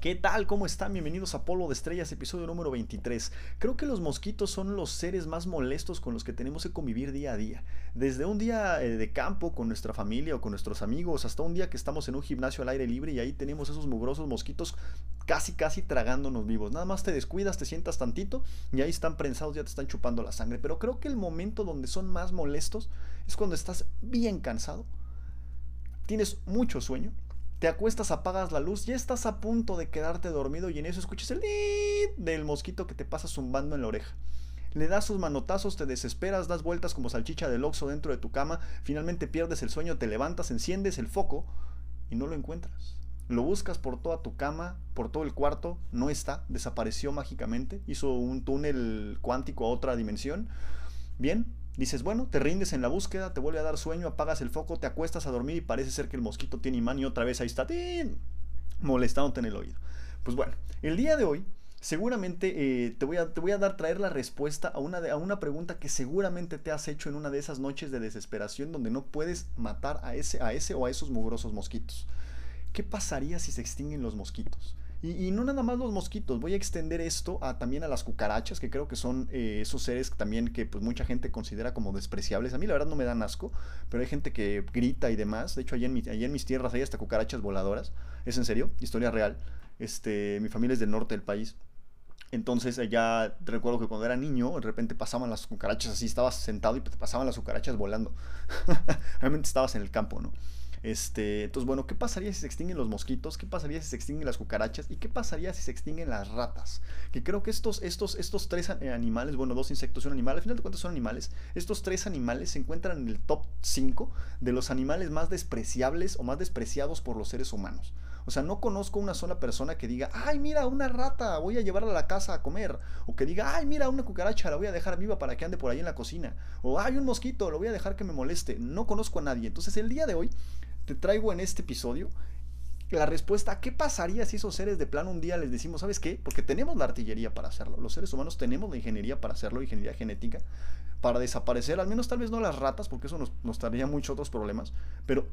¿Qué tal? ¿Cómo están? Bienvenidos a Polo de Estrellas, episodio número 23. Creo que los mosquitos son los seres más molestos con los que tenemos que convivir día a día. Desde un día eh, de campo con nuestra familia o con nuestros amigos, hasta un día que estamos en un gimnasio al aire libre y ahí tenemos esos mugrosos mosquitos casi casi tragándonos vivos. Nada más te descuidas, te sientas tantito y ahí están prensados, ya te están chupando la sangre. Pero creo que el momento donde son más molestos es cuando estás bien cansado, tienes mucho sueño te acuestas, apagas la luz, ya estás a punto de quedarte dormido y en eso escuchas el del mosquito que te pasa zumbando en la oreja. Le das sus manotazos, te desesperas, das vueltas como salchicha del oxo dentro de tu cama, finalmente pierdes el sueño, te levantas, enciendes el foco y no lo encuentras. Lo buscas por toda tu cama, por todo el cuarto, no está, desapareció mágicamente, hizo un túnel cuántico a otra dimensión. Bien, Dices, bueno, te rindes en la búsqueda, te vuelve a dar sueño, apagas el foco, te acuestas a dormir y parece ser que el mosquito tiene imán y otra vez ahí está, molestándote en el oído. Pues bueno, el día de hoy seguramente eh, te, voy a, te, voy a, dar, traer la respuesta a una, a una pregunta que seguramente te has hecho en una de esas noches de desesperación donde no puedes matar a ese, a ese o a esos mugrosos mosquitos. ¿Qué pasaría si se extinguen los mosquitos? Y, no nada más los mosquitos, voy a extender esto a, también a las cucarachas, que creo que son eh, esos seres también que pues, mucha gente considera como despreciables. A mí la verdad no me dan asco, pero hay gente que grita y demás. De hecho, allá en, en mis tierras hay hasta cucarachas voladoras. ¿Es en serio? Historia real. Este, mi familia es del norte del país. Entonces ya recuerdo que cuando era niño, de repente pasaban las cucarachas así, estabas sentado y pasaban las cucarachas volando. Realmente estabas en el campo, ¿no? Este, entonces, bueno, ¿qué pasaría si se extinguen los mosquitos? ¿Qué pasaría si se extinguen las cucarachas? ¿Y qué pasaría si se extinguen las ratas? Que creo que estos, estos, estos tres animales, bueno, dos insectos y un animal, al final de cuentas son animales, estos tres animales se encuentran en el top 5 de los animales más despreciables o más despreciados por los seres humanos. O sea, no conozco una sola persona que diga, ay, mira, una rata, voy a llevarla a la casa a comer. O que diga, ay, mira, una cucaracha, la voy a dejar viva para que ande por ahí en la cocina. O, ay, un mosquito, lo voy a dejar que me moleste. No conozco a nadie. Entonces, el día de hoy te traigo en este episodio la respuesta a qué pasaría si esos seres de plano un día les decimos, ¿sabes qué? Porque tenemos la artillería para hacerlo. Los seres humanos tenemos la ingeniería para hacerlo, ingeniería genética, para desaparecer, al menos tal vez no las ratas, porque eso nos, nos traería muchos otros problemas, pero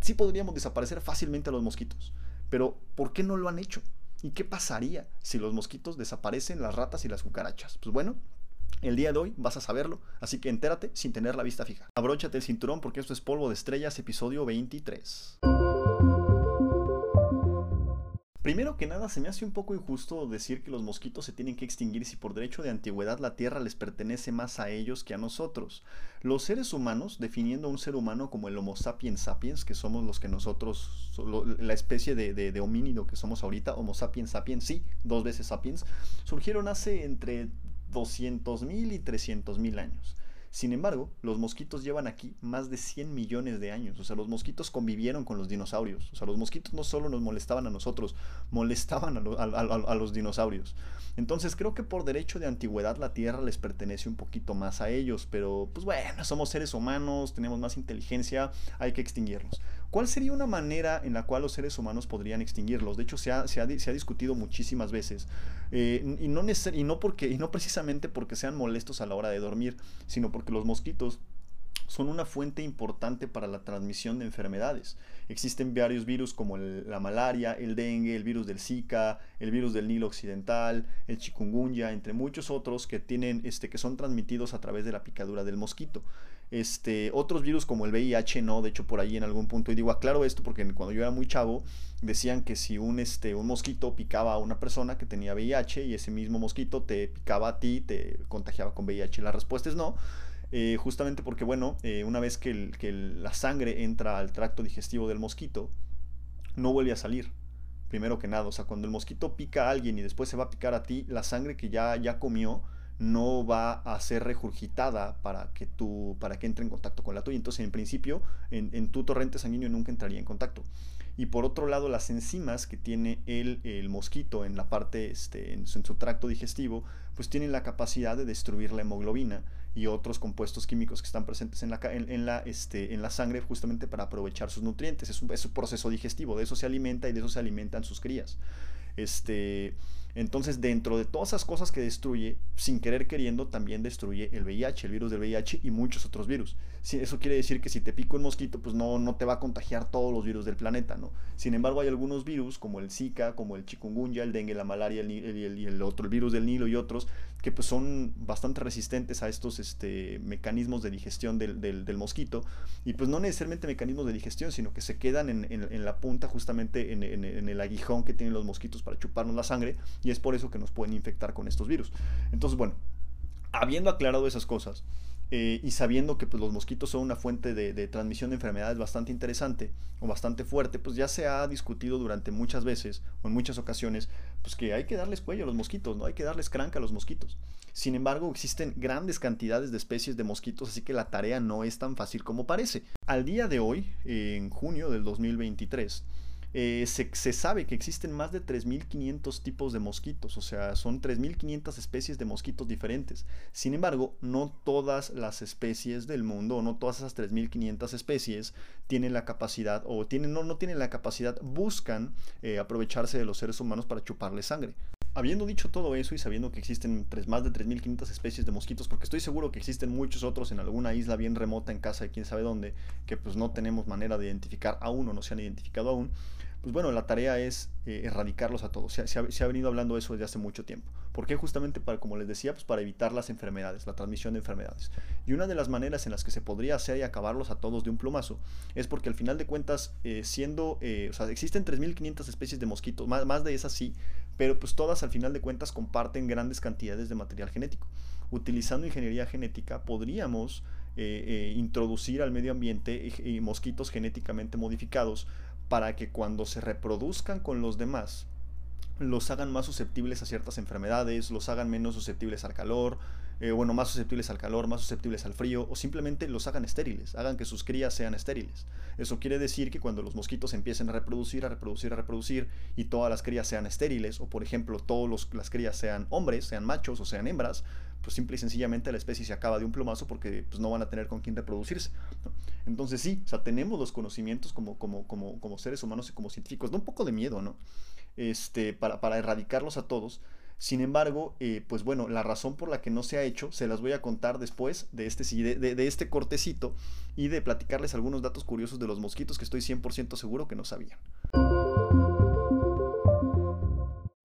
sí podríamos desaparecer fácilmente a los mosquitos. Pero, ¿por qué no lo han hecho? ¿Y qué pasaría si los mosquitos desaparecen, las ratas y las cucarachas? Pues bueno, el día de hoy vas a saberlo, así que entérate sin tener la vista fija. Abróchate el cinturón porque esto es Polvo de Estrellas, episodio 23. Primero que nada, se me hace un poco injusto decir que los mosquitos se tienen que extinguir si por derecho de antigüedad la Tierra les pertenece más a ellos que a nosotros. Los seres humanos, definiendo a un ser humano como el Homo sapiens sapiens, que somos los que nosotros, la especie de, de homínido que somos ahorita, Homo sapiens sapiens, sí, dos veces sapiens, surgieron hace entre 200.000 y 300.000 años. Sin embargo, los mosquitos llevan aquí más de 100 millones de años. O sea, los mosquitos convivieron con los dinosaurios. O sea, los mosquitos no solo nos molestaban a nosotros, molestaban a, los dinosaurios. Entonces creo que por derecho de antigüedad la Tierra les pertenece un poquito más a ellos. Pero pues bueno, somos seres humanos, tenemos más inteligencia, hay que extinguirlos. ¿Cuál sería una manera en la cual los seres humanos podrían extinguirlos? De hecho, se ha, se ha, discutido muchísimas veces. Eh, y, no y, no porque, y no precisamente porque sean molestos a la hora de dormir, sino porque los mosquitos son una fuente importante para la transmisión de enfermedades. Existen varios virus como la malaria, el dengue, el virus del Zika, el virus del Nilo Occidental, el chikungunya, entre muchos otros que, tienen, este, que son transmitidos a través de la picadura del mosquito. Este, otros virus como el VIH no, de hecho por ahí en algún punto, y digo aclaro esto porque cuando yo era muy chavo decían que si un, este, un mosquito picaba a una persona que tenía VIH y ese mismo mosquito te picaba a ti, te contagiaba con VIH. La respuesta es no. Eh, justamente porque, bueno, eh, una vez que, la sangre entra al tracto digestivo del mosquito, no vuelve a salir. Primero que nada, o sea, cuando el mosquito pica a alguien y después se va a picar a ti, la sangre que ya, ya comió no va a ser regurgitada para que, tú, para que entre en contacto con la tuya. Entonces, en principio, en, en tu torrente sanguíneo nunca entraría en contacto y por otro lado las enzimas que tiene el, el mosquito en la parte, este, en, su, tracto digestivo, pues tienen la capacidad de destruir la hemoglobina y otros compuestos químicos que están presentes en la, en, la, este, en la sangre justamente para aprovechar sus nutrientes. Es un, es un proceso digestivo, de eso se alimenta y de eso se alimentan sus crías. Este, Entonces, dentro de todas esas cosas que destruye, sin querer queriendo, también destruye el VIH, el virus del VIH y muchos otros virus. Eso quiere decir que si te pica un mosquito, pues no, no te va a contagiar todos los virus del planeta, ¿no? Sin embargo, hay algunos virus, como el Zika, como el chikungunya, el dengue, la malaria el, el, el otro, el virus del Nilo y otros, que pues son bastante resistentes a estos este, mecanismos de digestión del, del, mosquito. Y pues no necesariamente mecanismos de digestión, sino que se quedan en, en, la punta, justamente en, en, el aguijón que tienen los mosquitos para chuparnos la sangre. Y es por eso que nos pueden infectar con estos virus. Entonces, bueno, habiendo aclarado esas cosas, eh, y sabiendo que pues, los mosquitos son una fuente de, transmisión de enfermedades bastante interesante o bastante fuerte, pues ya se ha discutido durante muchas veces o en muchas ocasiones, pues que hay que darles cuello a los mosquitos, ¿no? Hay que darles cranca a los mosquitos. Sin embargo, existen grandes cantidades de especies de mosquitos, así que la tarea no es tan fácil como parece. Al día de hoy, en junio del 2023, eh, se, sabe que existen más de 3.500 tipos de mosquitos, o sea, son 3.500 especies de mosquitos diferentes. Sin embargo, no todas las especies del mundo, o no todas esas 3.500 especies tienen la capacidad, o tienen, no, no tienen la capacidad, buscan eh, aprovecharse de los seres humanos para chuparle sangre. Habiendo dicho todo eso y sabiendo que existen más de 3.500 especies de mosquitos, porque estoy seguro que existen muchos otros en alguna isla bien remota en casa de quién sabe dónde, que pues no tenemos manera de identificar aún o no se han identificado aún, pues bueno, la tarea es eh, erradicarlos a todos. Se ha, venido hablando de eso desde hace mucho tiempo. ¿Por qué? Justamente para, como les decía, pues para evitar las enfermedades, la transmisión de enfermedades. Y una de las maneras en las que se podría hacer y acabarlos a todos de un plumazo es porque al final de cuentas, eh, siendo, eh, o sea, existen 3.500 especies de mosquitos, más, más de esas sí, pero pues todas al final de cuentas comparten grandes cantidades de material genético. Utilizando ingeniería genética podríamos introducir al medio ambiente mosquitos genéticamente modificados para que cuando se reproduzcan con los demás, los hagan más susceptibles a ciertas enfermedades, los hagan menos susceptibles al calor, eh, bueno, más susceptibles al calor, más susceptibles al frío, o simplemente los hagan estériles, hagan que sus crías sean estériles. Eso quiere decir que cuando los mosquitos empiecen a reproducir, a reproducir, a reproducir, y todas las crías sean estériles, o por ejemplo, todas las crías sean hombres, sean machos o sean hembras, pues simple y sencillamente la especie se acaba de un plumazo porque pues, no van a tener con quién reproducirse. Entonces sí, o sea, tenemos los conocimientos como, como, como, como seres humanos y como científicos, da un poco de miedo, ¿no? Este, para, para erradicarlos a todos. Sin embargo, eh, pues bueno, la razón por la que no se ha hecho se las voy a contar después de este, de, de este cortecito y de platicarles algunos datos curiosos de los mosquitos que estoy 100% seguro que no sabían.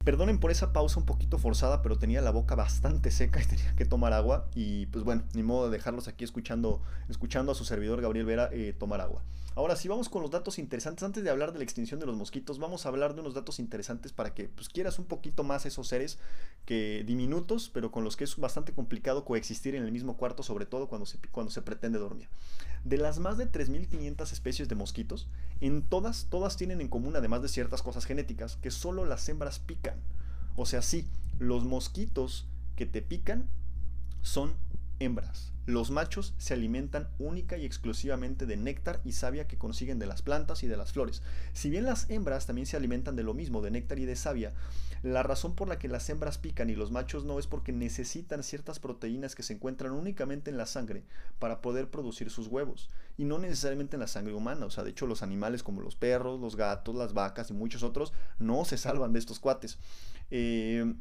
Perdonen por esa pausa un poquito forzada, pero tenía la boca bastante seca y tenía que tomar agua. Y pues bueno, ni modo de dejarlos aquí escuchando, escuchando a su servidor Gabriel Vera eh, tomar agua. Ahora sí, vamos con los datos interesantes. Antes de hablar de la extinción de los mosquitos, vamos a hablar de unos datos interesantes para que pues, quieras un poquito más esos seres que diminutos, pero con los que es bastante complicado coexistir en el mismo cuarto, sobre todo cuando se, cuando se pretende dormir. De las más de 3.500 especies de mosquitos, en todas, todas tienen en común, además de ciertas cosas genéticas, que solo las hembras pican. O sea, sí, los mosquitos que te pican son hembras. Los machos se alimentan única y exclusivamente de néctar y savia que consiguen de las plantas y de las flores. Si bien las hembras también se alimentan de lo mismo, de néctar y de savia, la razón por la que las hembras pican y los machos no es porque necesitan ciertas proteínas que se encuentran únicamente en la sangre para poder producir sus huevos y no necesariamente en la sangre humana. O sea, de hecho los animales como los perros, los gatos, las vacas y muchos otros no se salvan de estos cuates. Eh,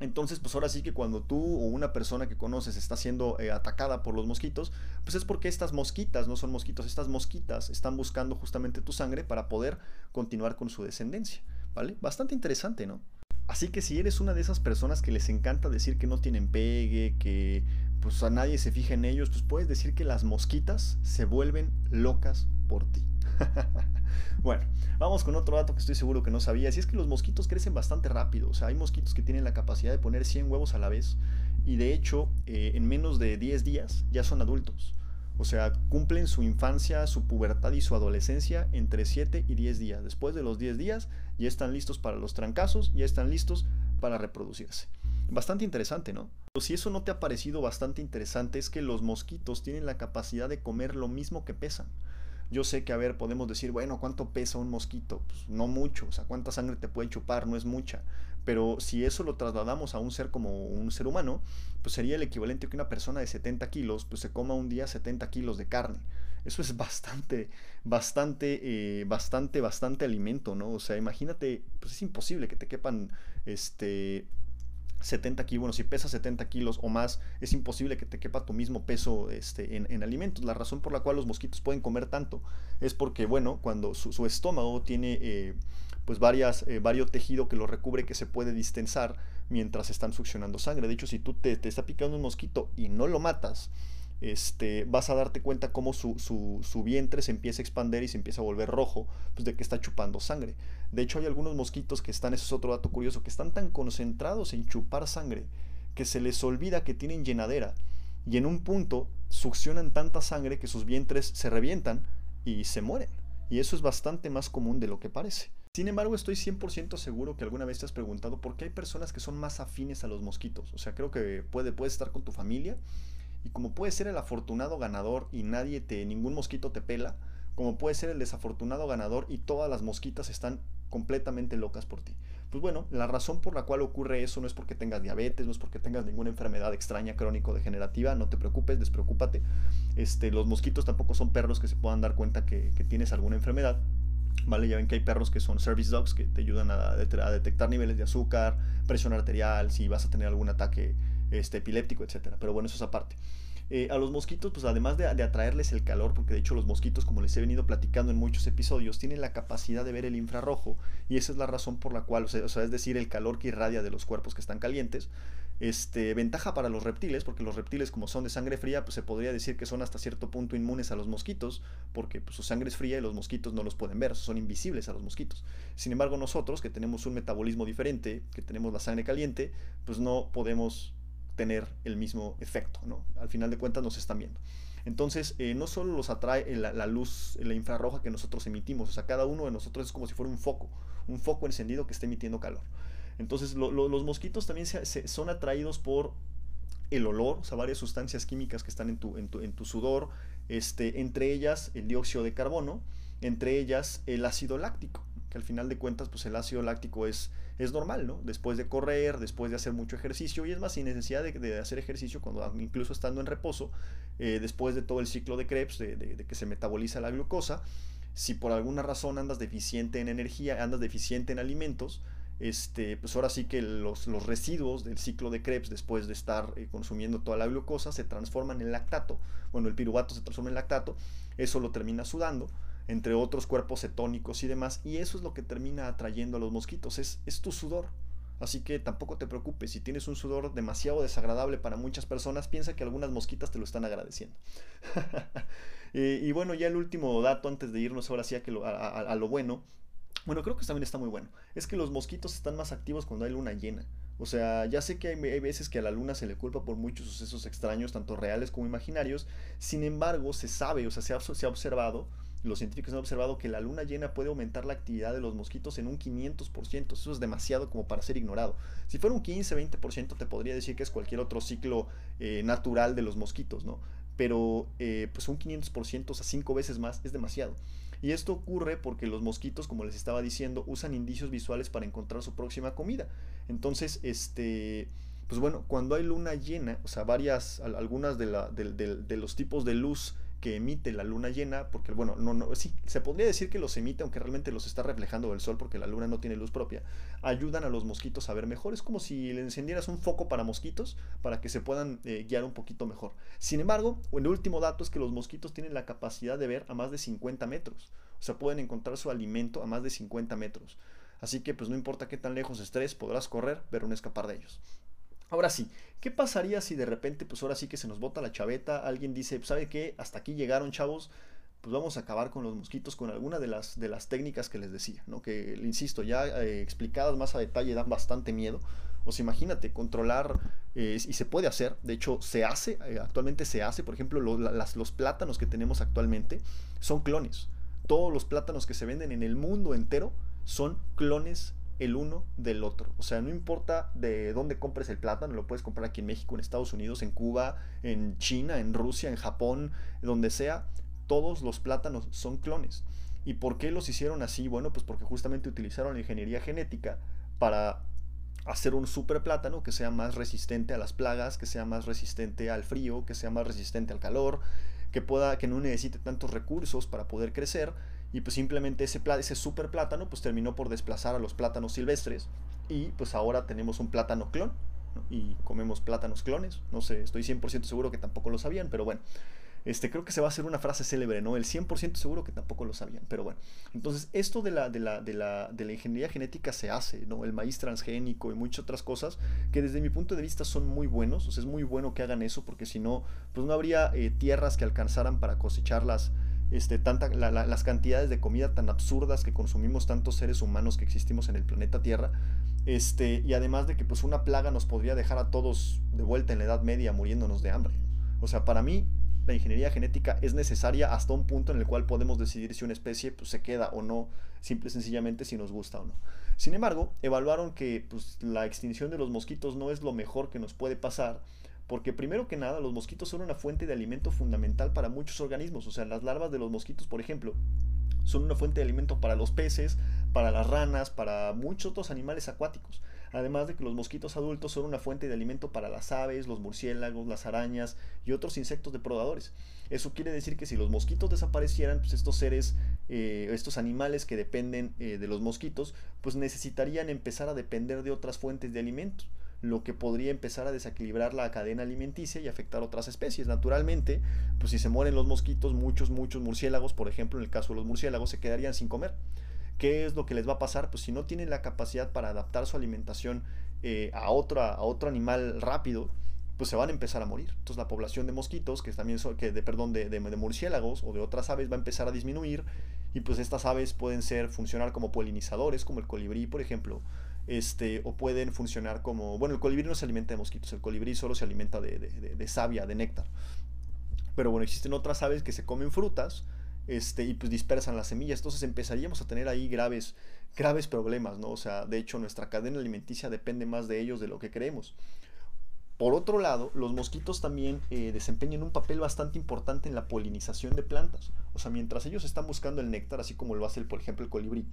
entonces, pues ahora sí que cuando tú o una persona que conoces está siendo eh, atacada por los mosquitos, pues es porque estas mosquitas, no son mosquitos, estas mosquitas están buscando justamente tu sangre para poder continuar con su descendencia, ¿vale? Bastante interesante, ¿no? Así que si eres una de esas personas que les encanta decir que no tienen pegue, que pues a nadie se fija en ellos, pues puedes decir que las mosquitas se vuelven locas por ti. bueno, vamos con otro dato que estoy seguro que no sabías. Y es que los mosquitos crecen bastante rápido. O sea, hay mosquitos que tienen la capacidad de poner 100 huevos a la vez. Y de hecho, eh, en menos de 10 días ya son adultos. O sea, cumplen su infancia, su pubertad y su adolescencia entre 7 y 10 días. Después de los 10 días ya están listos para los trancazos, ya están listos para reproducirse. Bastante interesante, ¿no? Si eso no te ha parecido bastante interesante, es que los mosquitos tienen la capacidad de comer lo mismo que pesan. Yo sé que, a ver, podemos decir, bueno, ¿cuánto pesa un mosquito? Pues no mucho, o sea, ¿cuánta sangre te puede chupar? No es mucha. Pero si eso lo trasladamos a un ser como un ser humano, pues sería el equivalente a que una persona de 70 kilos, pues se coma un día 70 kilos de carne. Eso es bastante, bastante, eh, bastante, bastante alimento, ¿no? O sea, imagínate, pues es imposible que te quepan, este, 70 kilos, bueno, si pesas 70 kilos o más, es imposible que te quepa tu mismo peso este, en, alimentos. La razón por la cual los mosquitos pueden comer tanto es porque, bueno, cuando su, estómago tiene eh, pues varias, eh, varios tejido que lo recubre que se puede distensar mientras están succionando sangre. De hecho, si tú te, te está picando un mosquito y no lo matas, este, vas a darte cuenta cómo su, su, vientre se empieza a expandir y se empieza a volver rojo, pues de que está chupando sangre. De hecho, hay algunos mosquitos que están, eso es otro dato curioso, que están tan concentrados en chupar sangre que se les olvida que tienen llenadera y en un punto succionan tanta sangre que sus vientres se revientan y se mueren. Y eso es bastante más común de lo que parece. Sin embargo, estoy 100% seguro que alguna vez te has preguntado por qué hay personas que son más afines a los mosquitos. O sea, creo que puede, puedes estar con tu familia y como puede ser el afortunado ganador y nadie te, ningún mosquito te pela, como puede ser el desafortunado ganador y todas las mosquitas están completamente locas por ti. Pues bueno, la razón por la cual ocurre eso no es porque tengas diabetes, no es porque tengas ninguna enfermedad extraña, crónico, degenerativa, no te preocupes, despreocúpate. Este, los mosquitos tampoco son perros que se puedan dar cuenta que, tienes alguna enfermedad. Vale, ya ven que hay perros que son service dogs que te ayudan a detectar niveles de azúcar, presión arterial, si vas a tener algún ataque este, epiléptico, etcétera. Pero bueno, eso es aparte. Eh, a los mosquitos, pues además de, atraerles el calor, porque de hecho los mosquitos, como les he venido platicando en muchos episodios, tienen la capacidad de ver el infrarrojo y esa es la razón por la cual, o sea, es decir, el calor que irradia de los cuerpos que están calientes. Este, ventaja para los reptiles, porque los reptiles como son de sangre fría, pues se podría decir que son hasta cierto punto inmunes a los mosquitos, porque pues, su sangre es fría y los mosquitos no los pueden ver, son invisibles a los mosquitos. Sin embargo, nosotros que tenemos un metabolismo diferente, que tenemos la sangre caliente, pues no podemos tener el mismo efecto, ¿no? Al final de cuentas nos están viendo. Entonces, eh, no solo los atrae la, luz, la infrarroja que nosotros emitimos, o sea, cada uno de nosotros es como si fuera un foco, un foco encendido que esté emitiendo calor. Entonces, los mosquitos también son atraídos por el olor, o sea, varias sustancias químicas que están en tu, en tu, en tu sudor, este, entre ellas el dióxido de carbono, entre ellas el ácido láctico que al final de cuentas pues el ácido láctico es, es normal, ¿no? Después de correr, después de hacer mucho ejercicio y es más sin necesidad de, hacer ejercicio, cuando incluso estando en reposo, eh, después de todo el ciclo de Krebs, de, que se metaboliza la glucosa, si por alguna razón andas deficiente en energía, andas deficiente en alimentos, este, pues ahora sí que los, los residuos del ciclo de Krebs después de estar eh, consumiendo toda la glucosa se transforman en lactato. Bueno, el piruvato se transforma en lactato, eso lo termina sudando entre otros cuerpos cetónicos y demás, y eso es lo que termina atrayendo a los mosquitos, es, es tu sudor. Así que tampoco te preocupes, si tienes un sudor demasiado desagradable para muchas personas, piensa que algunas mosquitas te lo están agradeciendo. y, bueno, ya el último dato antes de irnos ahora sí a, que a, lo bueno, bueno, creo que también está muy bueno, es que los mosquitos están más activos cuando hay luna llena. O sea, ya sé que hay, hay, veces que a la luna se le culpa por muchos sucesos extraños, tanto reales como imaginarios, sin embargo, se sabe, o sea, se ha, se ha observado los científicos han observado que la luna llena puede aumentar la actividad de los mosquitos en un 500%. Eso es demasiado como para ser ignorado. Si fuera un 15-20% te podría decir que es cualquier otro ciclo eh, natural de los mosquitos, ¿no? Pero eh, pues un 500%, o sea, 5 veces más, es demasiado. Y esto ocurre porque los mosquitos, como les estaba diciendo, usan indicios visuales para encontrar su próxima comida. Entonces, este pues bueno, cuando hay luna llena, o sea, varias, algunas de, la, de los tipos de luz que emite la luna llena, porque bueno, no, no, sí, se podría decir que los emite, aunque realmente los está reflejando el sol, porque la luna no tiene luz propia, ayudan a los mosquitos a ver mejor. Es como si le encendieras un foco para mosquitos, para que se puedan eh, guiar un poquito mejor. Sin embargo, el último dato es que los mosquitos tienen la capacidad de ver a más de 50 metros. O sea, pueden encontrar su alimento a más de 50 metros. Así que pues no importa qué tan lejos estés, podrás correr, pero no escapar de ellos. Ahora sí, ¿qué pasaría si de repente, pues ahora sí que se nos bota la chaveta, alguien dice, ¿sabe qué? Hasta aquí llegaron chavos, pues vamos a acabar con los mosquitos con alguna de las, de las técnicas que les decía, ¿no? Que, insisto, ya eh, explicadas más a detalle dan bastante miedo. O sea, imagínate, controlar, eh, y se puede hacer, de hecho se hace, eh, actualmente se hace, por ejemplo, los plátanos que tenemos actualmente son clones. Todos los plátanos que se venden en el mundo entero son clones el uno del otro. O sea, no importa de dónde compres el plátano, lo puedes comprar aquí en México, en Estados Unidos, en Cuba, en China, en Rusia, en Japón, donde sea, todos los plátanos son clones. ¿Y por qué los hicieron así? Bueno, pues porque justamente utilizaron la ingeniería genética para hacer un super plátano que sea más resistente a las plagas, que sea más resistente al frío, que sea más resistente al calor, que, pueda, que no necesite tantos recursos para poder crecer y pues simplemente ese, ese super plátano pues terminó por desplazar a los plátanos silvestres y pues ahora tenemos un plátano clon y comemos plátanos clones, no sé, estoy 100% seguro que tampoco lo sabían, pero bueno. Este, creo que se va a hacer una frase célebre, ¿no? El 100% seguro que tampoco lo sabían, pero bueno. Entonces, esto de la, de la, de la, de la ingeniería genética se hace, ¿no? El maíz transgénico y muchas otras cosas que desde mi punto de vista son muy buenos, o sea, es muy bueno que hagan eso porque si no, pues no habría eh, tierras que alcanzaran para cosecharlas este, tanta, las cantidades de comida tan absurdas que consumimos tantos seres humanos que existimos en el planeta Tierra. Este, y además de que pues una plaga nos podría dejar a todos de vuelta en la Edad Media muriéndonos de hambre. O sea, para mí la ingeniería genética es necesaria hasta un punto en el cual podemos decidir si una especie pues, se queda o no, simple y sencillamente si nos gusta o no. Sin embargo, evaluaron que pues, la extinción de los mosquitos no es lo mejor que nos puede pasar, porque primero que nada los mosquitos son una fuente de alimento fundamental para muchos organismos, o sea, las larvas de los mosquitos, por ejemplo, son una fuente de alimento para los peces, para las ranas, para muchos otros animales acuáticos. Además de que los mosquitos adultos son una fuente de alimento para las aves, los murciélagos, las arañas y otros insectos depredadores. Eso quiere decir que si los mosquitos desaparecieran, pues estos seres, eh, estos animales que dependen eh, de los mosquitos, pues necesitarían empezar a depender de otras fuentes de alimentos lo que podría empezar a desequilibrar la cadena alimenticia y afectar otras especies. Naturalmente, pues si se mueren los mosquitos, muchos, muchos murciélagos, por ejemplo, en el caso de los murciélagos, se quedarían sin comer. ¿Qué es lo que les va a pasar? Pues si no tienen la capacidad para adaptar su alimentación eh, a, otra, a otro animal rápido, pues se van a empezar a morir. Entonces la población de mosquitos, que también son, que de, perdón, de, de, murciélagos o de otras aves va a empezar a disminuir y pues estas aves pueden ser, funcionar como polinizadores, como el colibrí, por ejemplo, este, o pueden funcionar como, bueno, el colibrí no se alimenta de mosquitos, el colibrí solo se alimenta de, de, savia, de néctar. Pero bueno, existen otras aves que se comen frutas, este, y pues dispersan las semillas. Entonces empezaríamos a tener ahí graves, graves problemas, ¿no? O sea, de hecho nuestra cadena alimenticia depende más de ellos de lo que creemos. Por otro lado, los mosquitos también eh, desempeñan un papel bastante importante en la polinización de plantas. O sea, mientras ellos están buscando el néctar, así como lo hace, por ejemplo, el colibrí,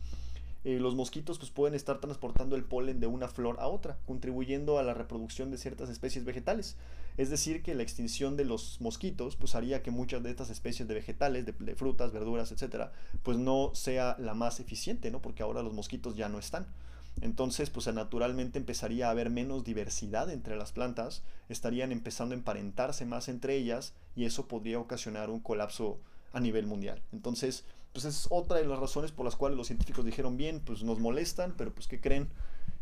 eh, los mosquitos pues, pueden estar transportando el polen de una flor a otra, contribuyendo a la reproducción de ciertas especies vegetales. Es decir, que la extinción de los mosquitos pues, haría que muchas de estas especies de vegetales, de, frutas, verduras, etcétera, pues no sea la más eficiente, ¿no? porque ahora los mosquitos ya no están. Entonces, pues naturalmente empezaría a haber menos diversidad entre las plantas, estarían empezando a emparentarse más entre ellas y eso podría ocasionar un colapso a nivel mundial. Entonces, pues es otra de las razones por las cuales los científicos dijeron, bien, pues nos molestan, pero pues ¿qué creen?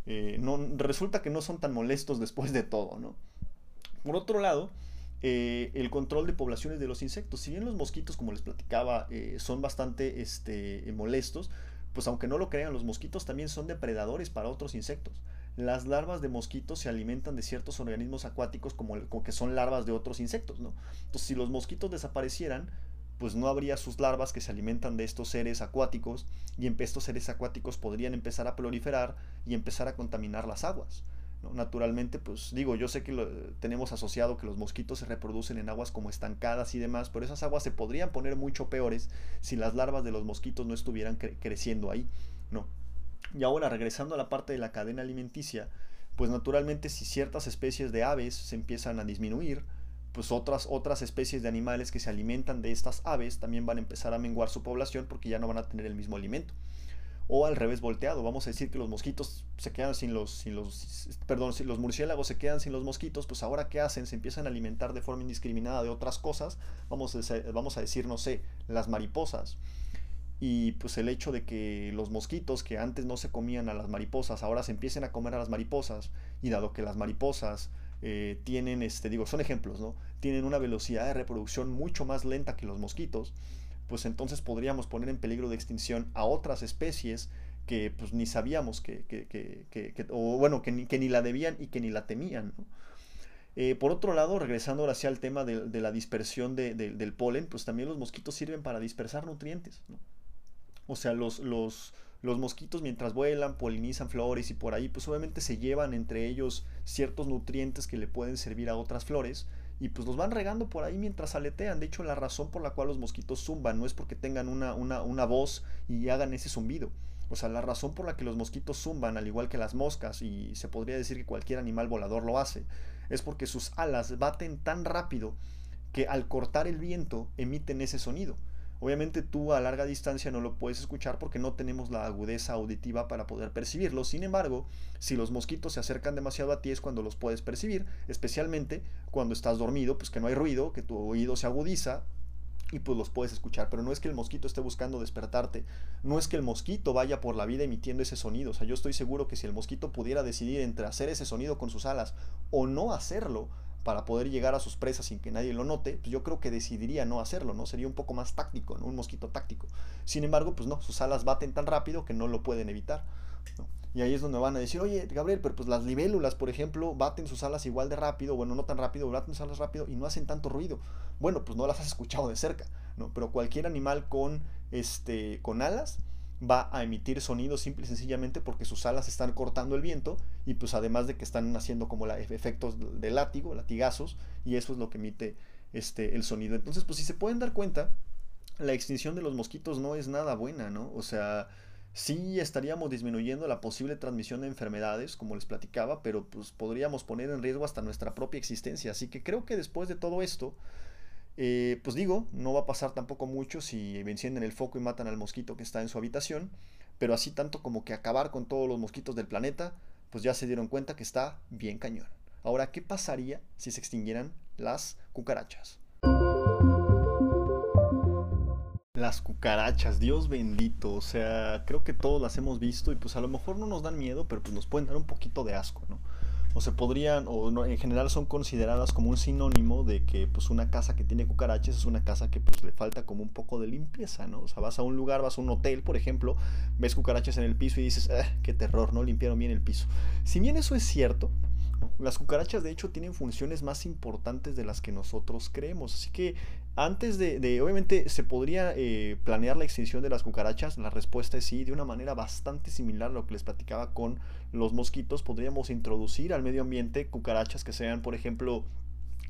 Eh, no, resulta que no son tan molestos después de todo, ¿no? Por otro lado, eh, el control de poblaciones de los insectos. Si bien los mosquitos, como les platicaba, eh, son bastante este, molestos, pues aunque no lo crean, los mosquitos también son depredadores para otros insectos. Las larvas de mosquitos se alimentan de ciertos organismos acuáticos como, como que son larvas de otros insectos, ¿no? Entonces, si los mosquitos desaparecieran, pues no habría sus larvas que se alimentan de estos seres acuáticos y estos seres acuáticos podrían empezar a proliferar y empezar a contaminar las aguas. Naturalmente, pues digo, yo sé que tenemos asociado que los mosquitos se reproducen en aguas como estancadas y demás, pero esas aguas se podrían poner mucho peores si las larvas de los mosquitos no estuvieran creciendo ahí, ¿no? Y ahora, regresando a la parte de la cadena alimenticia, pues naturalmente si ciertas especies de aves se empiezan a disminuir, pues otras, otras especies de animales que se alimentan de estas aves también van a empezar a menguar su población porque ya no van a tener el mismo alimento. O al revés volteado, vamos a decir que los mosquitos se quedan sin los, sin los, perdón, si los murciélagos se quedan sin los mosquitos, pues ahora qué hacen? Se empiezan a alimentar de forma indiscriminada de otras cosas, vamos a, vamos a decir, no sé, las mariposas. Y pues el hecho de que los mosquitos que antes no se comían a las mariposas, ahora se empiecen a comer a las mariposas, y dado que las mariposas eh, tienen, este, digo, son ejemplos, ¿no? Tienen una velocidad de reproducción mucho más lenta que los mosquitos, pues entonces podríamos poner en peligro de extinción a otras especies que pues ni sabíamos que, que, que, o bueno, que ni, que ni la debían y que ni la temían, eh, por otro lado, regresando ahora hacia el tema de, la dispersión del polen, pues también los mosquitos sirven para dispersar nutrientes, O sea, los, los, los mosquitos mientras vuelan polinizan flores y por ahí pues obviamente se llevan entre ellos ciertos nutrientes que le pueden servir a otras flores y pues los van regando por ahí mientras aletean. De hecho la razón por la cual los mosquitos zumban no es porque tengan una, una, una voz y hagan ese zumbido. O sea, la razón por la que los mosquitos zumban, al igual que las moscas, y se podría decir que cualquier animal volador lo hace, es porque sus alas baten tan rápido que al cortar el viento emiten ese sonido. Obviamente tú a larga distancia no lo puedes escuchar porque no tenemos la agudeza auditiva para poder percibirlo. Sin embargo, si los mosquitos se acercan demasiado a ti es cuando los puedes percibir, especialmente cuando estás dormido, pues que no hay ruido, que tu oído se agudiza y pues los puedes escuchar, pero no es que el mosquito esté buscando despertarte, no es que el mosquito vaya por la vida emitiendo ese sonido, o sea, yo estoy seguro que si el mosquito pudiera decidir entre hacer ese sonido con sus alas o no hacerlo, para poder llegar a sus presas sin que nadie lo note, pues yo creo que decidiría no hacerlo, ¿no? Sería un poco más táctico, ¿no? Un mosquito táctico. Sin embargo, pues no, sus alas baten tan rápido que no lo pueden evitar. Y ahí es donde van a decir, oye, Gabriel, pero pues las libélulas, por ejemplo, baten sus alas igual de rápido, bueno, no tan rápido, baten sus alas rápido y no hacen tanto ruido. Bueno, pues no las has escuchado de cerca, ¿no? Pero cualquier animal con, este, con alas va a emitir sonido simple y sencillamente porque sus alas están cortando el viento y pues además de que están haciendo como efectos de látigo, latigazos, y eso es lo que emite este, el sonido. Entonces, pues si se pueden dar cuenta, la extinción de los mosquitos no es nada buena, ¿no? O sea, sí estaríamos disminuyendo la posible transmisión de enfermedades, como les platicaba, pero pues podríamos poner en riesgo hasta nuestra propia existencia. Así que creo que después de todo esto, eh, pues digo, no va a pasar tampoco mucho si encienden el foco y matan al mosquito que está en su habitación, pero así tanto como que acabar con todos los mosquitos del planeta, pues ya se dieron cuenta que está bien cañón. Ahora, ¿qué pasaría si se extinguieran las cucarachas? Las cucarachas, Dios bendito, o sea, creo que todos las hemos visto y pues a lo mejor no nos dan miedo, pero pues nos pueden dar un poquito de asco, ¿no? O se podrían, o en general son consideradas como un sinónimo de que pues una casa que tiene cucarachas es una casa que pues le falta como un poco de limpieza, ¿no? O sea, vas a un lugar, vas a un hotel, por ejemplo, ves cucarachas en el piso y dices, ah, qué terror, no limpiaron bien el piso. Si bien eso es cierto, las cucarachas de hecho tienen funciones más importantes de las que nosotros creemos. Así que antes de, obviamente se podría eh, planear la extinción de las cucarachas, la respuesta es sí, de una manera bastante similar a lo que les platicaba con los mosquitos, podríamos introducir al medio ambiente cucarachas que sean, por ejemplo,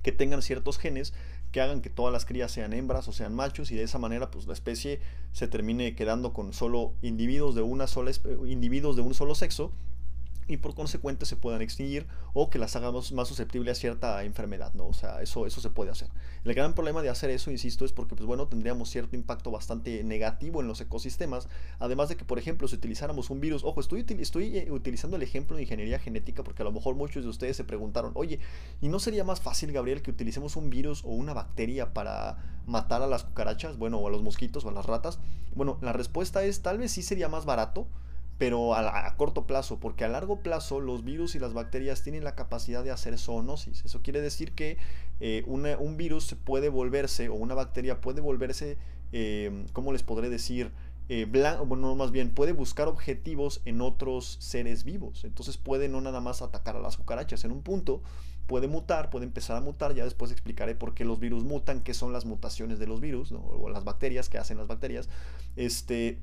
que tengan ciertos genes que hagan que todas las crías sean hembras o sean machos y de esa manera pues la especie se termine quedando con solo individuos de una sola individuos de un solo sexo y por consecuente se puedan extinguir o que las hagamos más susceptibles a cierta enfermedad, ¿no? O sea, eso, eso se puede hacer. El gran problema de hacer eso, insisto, es porque, pues bueno, tendríamos cierto impacto bastante negativo en los ecosistemas, además de que, por ejemplo, si utilizáramos un virus, ojo, estoy, estoy eh, utilizando el ejemplo de ingeniería genética porque a lo mejor muchos de ustedes se preguntaron, oye, ¿y no sería más fácil, Gabriel, que utilicemos un virus o una bacteria para matar a las cucarachas, bueno, o a los mosquitos o a las ratas? Bueno, la respuesta es, tal vez sí sería más barato, pero a, corto plazo, porque a largo plazo los virus y las bacterias tienen la capacidad de hacer zoonosis. Eso quiere decir que eh, un virus puede volverse, o una bacteria puede volverse, eh, ¿cómo les podré decir? Eh, bueno, más bien puede buscar objetivos en otros seres vivos. Entonces puede no nada más atacar a las cucarachas. En un punto puede mutar, puede empezar a mutar. Ya después explicaré por qué los virus mutan, qué son las mutaciones de los virus, o las bacterias, qué hacen las bacterias. Este,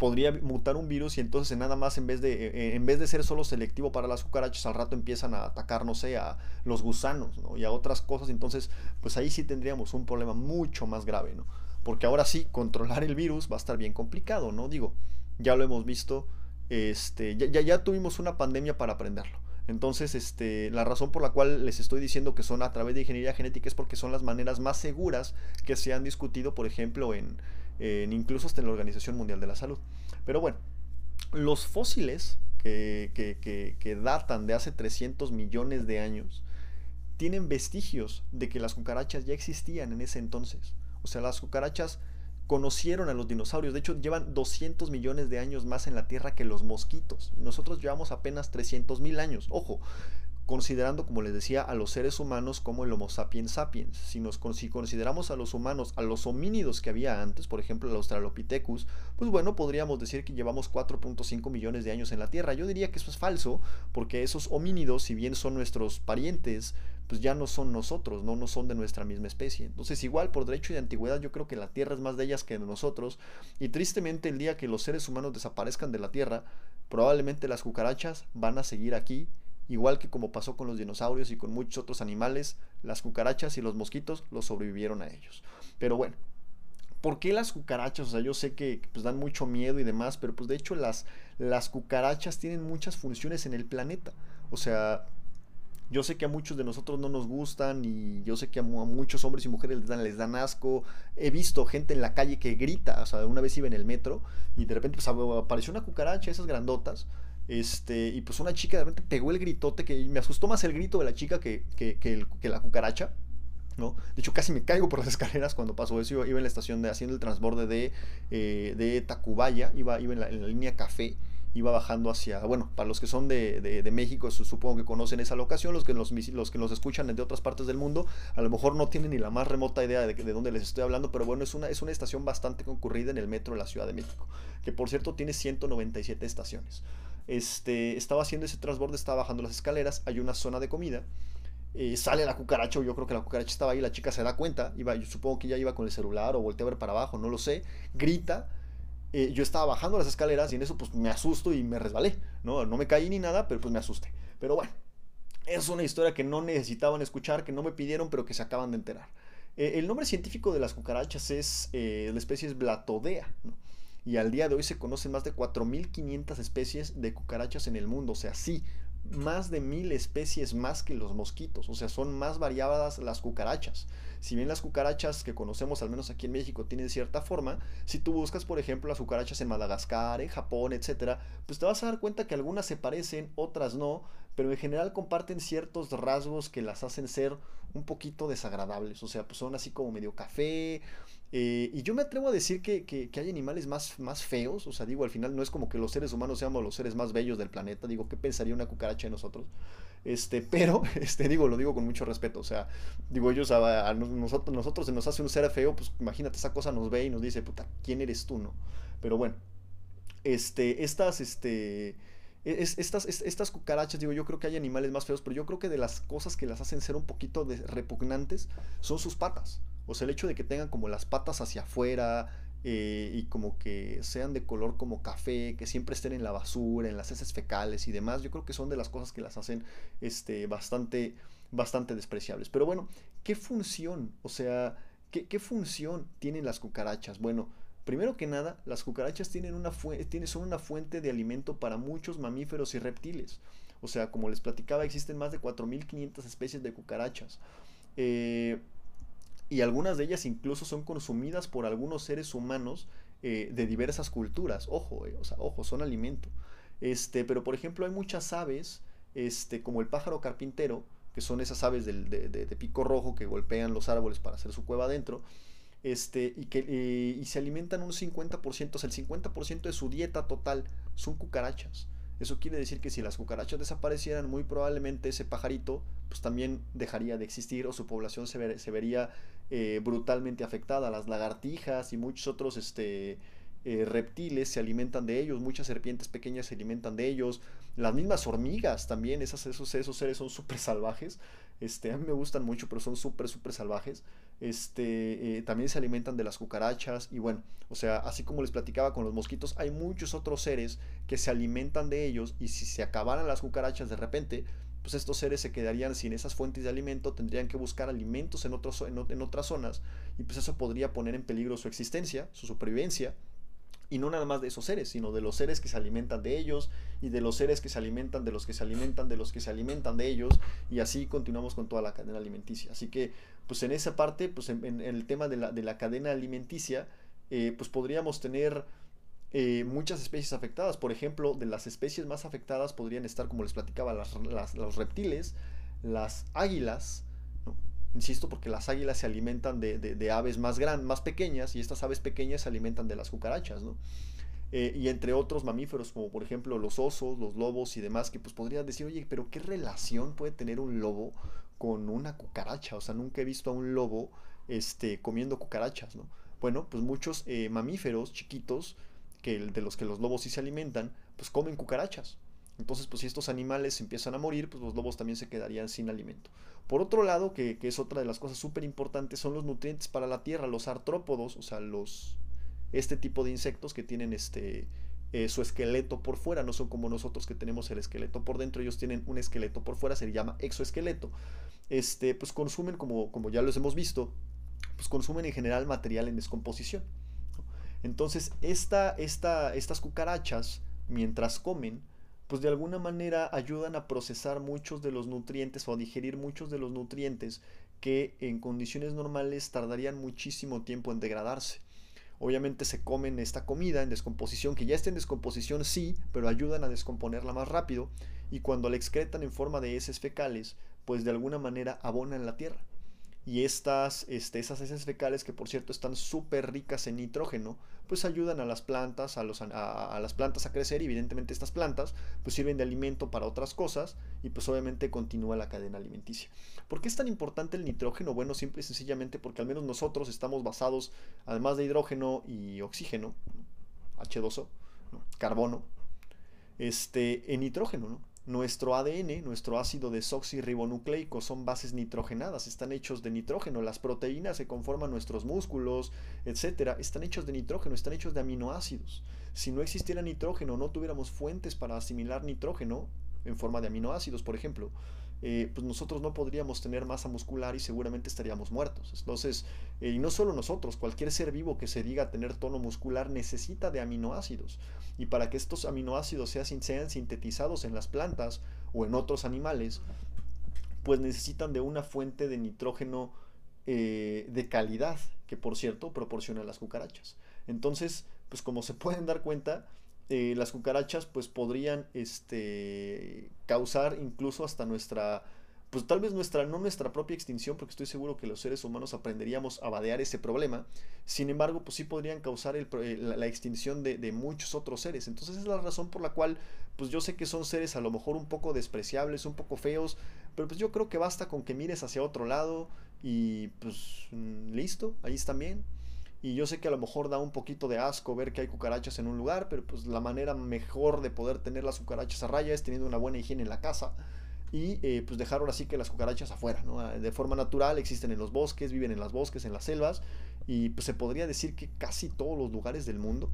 podría mutar un virus y entonces nada más en vez de, eh, en vez de ser solo selectivo para las cucarachas, al rato empiezan a atacar, no sé, a los gusanos y a otras cosas. Entonces, pues ahí sí tendríamos un problema mucho más grave, ¿no? Porque ahora sí, controlar el virus va a estar bien complicado, ¿no? Digo, ya lo hemos visto, este, ya, ya, tuvimos una pandemia para aprenderlo. Entonces, este, la razón por la cual les estoy diciendo que son a través de ingeniería genética es porque son las maneras más seguras que se han discutido, por ejemplo, en, incluso hasta en la Organización Mundial de la Salud. Pero bueno, los fósiles que, que, datan de hace 300 millones de años tienen vestigios de que las cucarachas ya existían en ese entonces. O sea, las cucarachas conocieron a los dinosaurios. De hecho, llevan 200 millones de años más en la Tierra que los mosquitos. Nosotros llevamos apenas 300 mil años. Ojo, considerando, como les decía, a los seres humanos como el Homo sapiens sapiens. Si, nos, si consideramos a los humanos, a los homínidos que había antes, por ejemplo el Australopithecus, pues bueno, podríamos decir que llevamos 4.5 millones de años en la Tierra. Yo diría que eso es falso, porque esos homínidos, si bien son nuestros parientes, pues ya no son nosotros, no, no son de nuestra misma especie. Entonces, igual por derecho de antigüedad, yo creo que la Tierra es más de ellas que de nosotros. Y tristemente, el día que los seres humanos desaparezcan de la Tierra, probablemente las cucarachas van a seguir aquí Igual que como pasó con los dinosaurios y con muchos otros animales, las cucarachas y los mosquitos los sobrevivieron a ellos. Pero bueno, ¿por qué las cucarachas? O sea, yo sé que pues, dan mucho miedo y demás, pero pues de hecho las, las cucarachas tienen muchas funciones en el planeta. O sea, Yo sé que a muchos de nosotros no nos gustan y yo sé que a, muchos hombres y mujeres les dan, les dan asco. He visto gente en la calle que grita, o sea, una vez iba en el metro y de repente pues, apareció una cucaracha, esas grandotas. Este, y pues una chica de repente pegó el gritote que me asustó más el grito de la chica que, que, que la cucaracha. ¿no? De hecho, casi me caigo por las escaleras cuando pasó eso. Iba, en la estación de haciendo el transborde de, eh, de Tacubaya, iba, iba en, la, línea café iba bajando hacia, bueno, para los que son de, de, México, supongo que conocen esa locación, los que, los, los que nos escuchan de otras partes del mundo, a lo mejor no tienen ni la más remota idea de, de dónde les estoy hablando, pero bueno, es una, es una estación bastante concurrida en el metro de la Ciudad de México, que por cierto tiene 197 estaciones. Este, estaba haciendo ese transborde, estaba bajando las escaleras, hay una zona de comida, eh, sale la cucaracha, o yo creo que la cucaracha estaba ahí, la chica se da cuenta, iba, yo supongo que ya iba con el celular o voltea a ver para abajo, no lo sé, grita, eh, yo estaba bajando las escaleras y en eso pues me asusto y me resbalé, ¿no? No me caí ni nada, pero pues me asusté. Pero bueno, es una historia que no necesitaban escuchar, que no me pidieron, pero que se acaban de enterar. Eh, el nombre científico de las cucarachas es, la especie es Blatodea, Y al día de hoy se conocen más de 4.500 especies de cucarachas en el mundo, o sea, sí, más de mil especies más que los mosquitos, o sea, son más variadas las cucarachas. Si bien las cucarachas que conocemos, al menos aquí en México, tienen cierta forma, si tú buscas, por ejemplo, las cucarachas en Madagascar, en Japón, etcétera, pues te vas a dar cuenta que algunas se parecen, otras no, pero en general comparten ciertos rasgos que las hacen ser un poquito desagradables. O sea, pues son así como medio café, eh, y yo me atrevo a decir que, que, hay animales más, más feos, o sea, digo, al final no es como que los seres humanos seamos los seres más bellos del planeta, digo, ¿qué pensaría una cucaracha de nosotros? Este, pero, este, digo, lo digo con mucho respeto, o sea, digo, ellos, a, nosotros, nosotros se nos hace un ser feo, pues imagínate, esa cosa nos ve y nos dice, puta, ¿quién eres tú, no? Pero bueno, este, estas, este, e, estas, estas cucarachas, digo, yo creo que hay animales más feos, pero yo creo que de las cosas que las hacen ser un poquito repugnantes son sus patas. O sea, el hecho de que tengan como las patas hacia afuera eh, y como que sean de color como café, que siempre estén en la basura, en las heces fecales y demás, yo creo que son de las cosas que las hacen este, bastante, bastante despreciables. Pero bueno, ¿qué función? O sea, ¿qué, función tienen las cucarachas? Bueno, Primero que nada, las cucarachas tienen una tienen, son una fuente de alimento para muchos mamíferos y reptiles. O sea, como les platicaba, existen más de 4.500 especies de cucarachas. Eh, y algunas de ellas incluso son consumidas por algunos seres humanos eh, de diversas culturas. Ojo, eh, o sea, ojo, son alimento. Este, pero por ejemplo hay muchas aves, este, como el pájaro carpintero, que son esas aves de, de, pico rojo que golpean los árboles para hacer su cueva adentro, este, y, que, y se alimentan un 50%, o sea, el 50% de su dieta total son cucarachas. Eso quiere decir que si las cucarachas desaparecieran, muy probablemente ese pajarito pues también dejaría de existir o su población se, se vería eh, brutalmente afectada. Las lagartijas y muchos otros este, eh, reptiles se alimentan de ellos, muchas serpientes pequeñas se alimentan de ellos, las mismas hormigas también, esas, esos, esos seres son súper salvajes. Este, a mí me gustan mucho, pero son súper, súper salvajes. Este, eh, también se alimentan de las cucarachas y bueno, o sea, así como les platicaba con los mosquitos, hay muchos otros seres que se alimentan de ellos y si se acabaran las cucarachas de repente, pues estos seres se quedarían sin esas fuentes de alimento, tendrían que buscar alimentos en, otros, en, otras zonas y pues eso podría poner en peligro su existencia, su supervivencia y no nada más de esos seres, sino de los seres que se alimentan de ellos y de los seres que se alimentan de los que se alimentan de los que se alimentan de ellos y así continuamos con toda la cadena alimenticia. Así que pues en esa parte, pues en, el tema de la, de la cadena alimenticia, eh, pues podríamos tener eh, muchas especies afectadas. Por ejemplo, de las especies más afectadas podrían estar, como les platicaba, los reptiles, las águilas, Insisto, porque las águilas se alimentan de, aves más grandes, más pequeñas, y estas aves pequeñas se alimentan de las cucarachas, ¿no? Eh, y entre otros mamíferos, como por ejemplo los osos, los lobos y demás, que pues podrías decir, oye, pero ¿qué relación puede tener un lobo con una cucaracha? O sea, nunca he visto a un lobo este, comiendo cucarachas, ¿no? Bueno, pues muchos eh, mamíferos chiquitos, que de los que los lobos sí se alimentan, pues comen cucarachas. Entonces, pues si estos animales empiezan a morir, pues los lobos también se quedarían sin alimento. Por otro lado, que, es otra de las cosas súper importantes, son los nutrientes para la tierra, los artrópodos, o sea, los, este tipo de insectos que tienen este, eh, su esqueleto por fuera, no son como nosotros que tenemos el esqueleto por dentro, ellos tienen un esqueleto por fuera, se llama exoesqueleto. Este, pues consumen, como, como ya los hemos visto, pues consumen en general material en descomposición. Entonces, esta, esta, estas cucarachas, mientras comen, pues de alguna manera ayudan a procesar muchos de los nutrientes o a digerir muchos de los nutrientes que en condiciones normales tardarían muchísimo tiempo en degradarse. Obviamente se comen esta comida en descomposición, que ya está en descomposición sí, pero ayudan a descomponerla más rápido y cuando la excretan en forma de heces fecales, pues de alguna manera abonan la tierra y estas, este, esas heces fecales que por cierto están súper ricas en nitrógeno, pues ayudan a las plantas, a, los, a, las plantas a crecer y evidentemente estas plantas pues sirven de alimento para otras cosas y pues obviamente continúa la cadena alimenticia. ¿Por qué es tan importante el nitrógeno? Bueno, simple y sencillamente porque al menos nosotros estamos basados, además de hidrógeno y oxígeno, H2O, carbono, este, en nitrógeno, ¿no? Nuestro ADN, nuestro ácido desoxirribonucleico, son bases nitrogenadas, están hechos de nitrógeno. Las proteínas que conforman nuestros músculos, etcétera, están hechos de nitrógeno, están hechos de aminoácidos. Si no existiera nitrógeno, no tuviéramos fuentes para asimilar nitrógeno en forma de aminoácidos, por ejemplo, eh, pues nosotros no podríamos tener masa muscular y seguramente estaríamos muertos. Entonces, eh, y no solo nosotros, cualquier ser vivo que se diga tener tono muscular necesita de aminoácidos. Y para que estos aminoácidos sean, sintetizados en las plantas o en otros animales, pues necesitan de una fuente de nitrógeno eh, de calidad, que por cierto proporciona las cucarachas. Entonces, pues como se pueden dar cuenta, eh, las cucarachas pues podrían este, causar incluso hasta nuestra, pues tal vez nuestra, no nuestra propia extinción, porque estoy seguro que los seres humanos aprenderíamos a vadear ese problema, sin embargo pues sí podrían causar eh, la, extinción de, muchos otros seres. Entonces es la razón por la cual pues yo sé que son seres a lo mejor un poco despreciables, un poco feos, pero pues yo creo que basta con que mires hacia otro lado y pues mm, listo, ahí están bien. Y yo sé que a lo mejor da un poquito de asco ver que hay cucarachas en un lugar, pero pues la manera mejor de poder tener las cucarachas a raya es teniendo una buena higiene en la casa y eh, pues dejar ahora sí que las cucarachas afuera, ¿no? Ah, de forma natural existen en los bosques, viven en los bosques, en las selvas y pues se podría decir que casi todos los lugares del mundo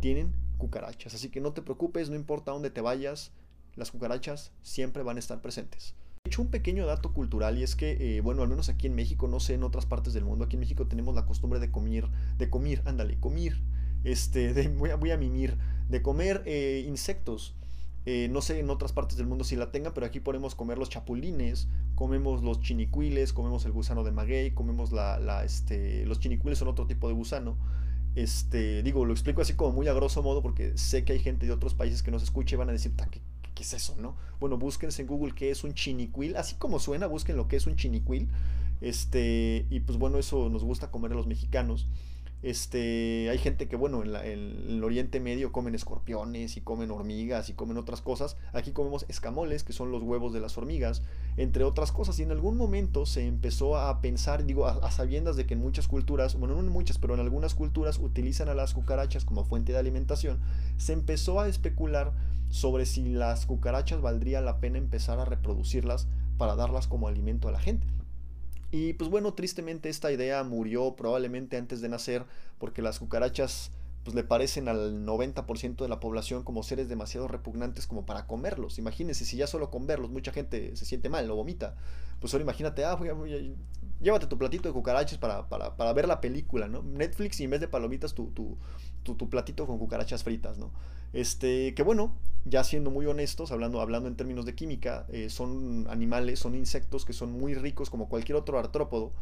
tienen cucarachas. Así que no te preocupes, no importa dónde te vayas, las cucarachas siempre van a estar presentes hecho un pequeño dato cultural y es que, eh, bueno, al menos aquí en México, no sé en otras partes del mundo, aquí en México tenemos la costumbre de comer, de comer, ándale, comer, este, de, voy, a, voy a mimir, de comer eh, insectos. Eh, no sé en otras partes del mundo si la tengan, pero aquí podemos comer los chapulines, comemos los chinicuiles, comemos el gusano de maguey, comemos la, este, los chinicuiles son otro tipo de gusano. Este, digo, lo explico así como muy a grosso modo porque sé que hay gente de otros países que nos escucha y van a decir, ¿qué, ¿qué es eso, no? Bueno, búsquense en Google qué es un chinicuil, así como suena, busquen lo que es un chinicuil. Este, y pues bueno, eso nos gusta comer a los mexicanos. Este, hay gente que, bueno, en, el Oriente Medio comen escorpiones y comen hormigas y comen otras cosas. Aquí comemos escamoles, que son los huevos de las hormigas, entre otras cosas. Y en algún momento se empezó a pensar, digo, a, a sabiendas de que en muchas culturas, bueno, no en muchas, pero en algunas culturas utilizan a las cucarachas como fuente de alimentación, se empezó a especular sobre si las cucarachas valdría la pena empezar a reproducirlas para darlas como alimento a la gente. Y pues bueno, tristemente esta idea murió probablemente antes de nacer porque las cucarachas pues le parecen al 90% de la población como seres demasiado repugnantes como para comerlos. Imagínense, si ya solo con verlos mucha gente se siente mal, lo vomita. Pues ahora imagínate, ah, llévate tu platito de cucarachas para, para, ver la película, ¿no? Netflix y en vez de palomitas tu, tu, tu, platito con cucarachas fritas, ¿no? Este, que bueno, ya siendo muy honestos, hablando, hablando en términos de química, eh, son animales, son insectos que son muy ricos como cualquier otro artrópodo.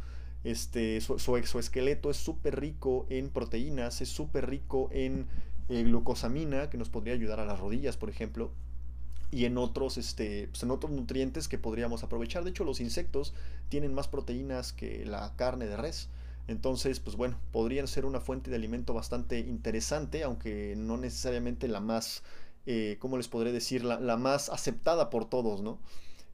Este, su, exoesqueleto es súper rico en proteínas, es súper rico en eh, glucosamina, que nos podría ayudar a las rodillas, por ejemplo, y en otros, este, pues en otros nutrientes que podríamos aprovechar. De hecho, los insectos tienen más proteínas que la carne de res. Entonces, pues bueno, podrían ser una fuente de alimento bastante interesante, aunque no necesariamente la más, eh, ¿cómo les podré decir? La, más aceptada por todos, ¿no?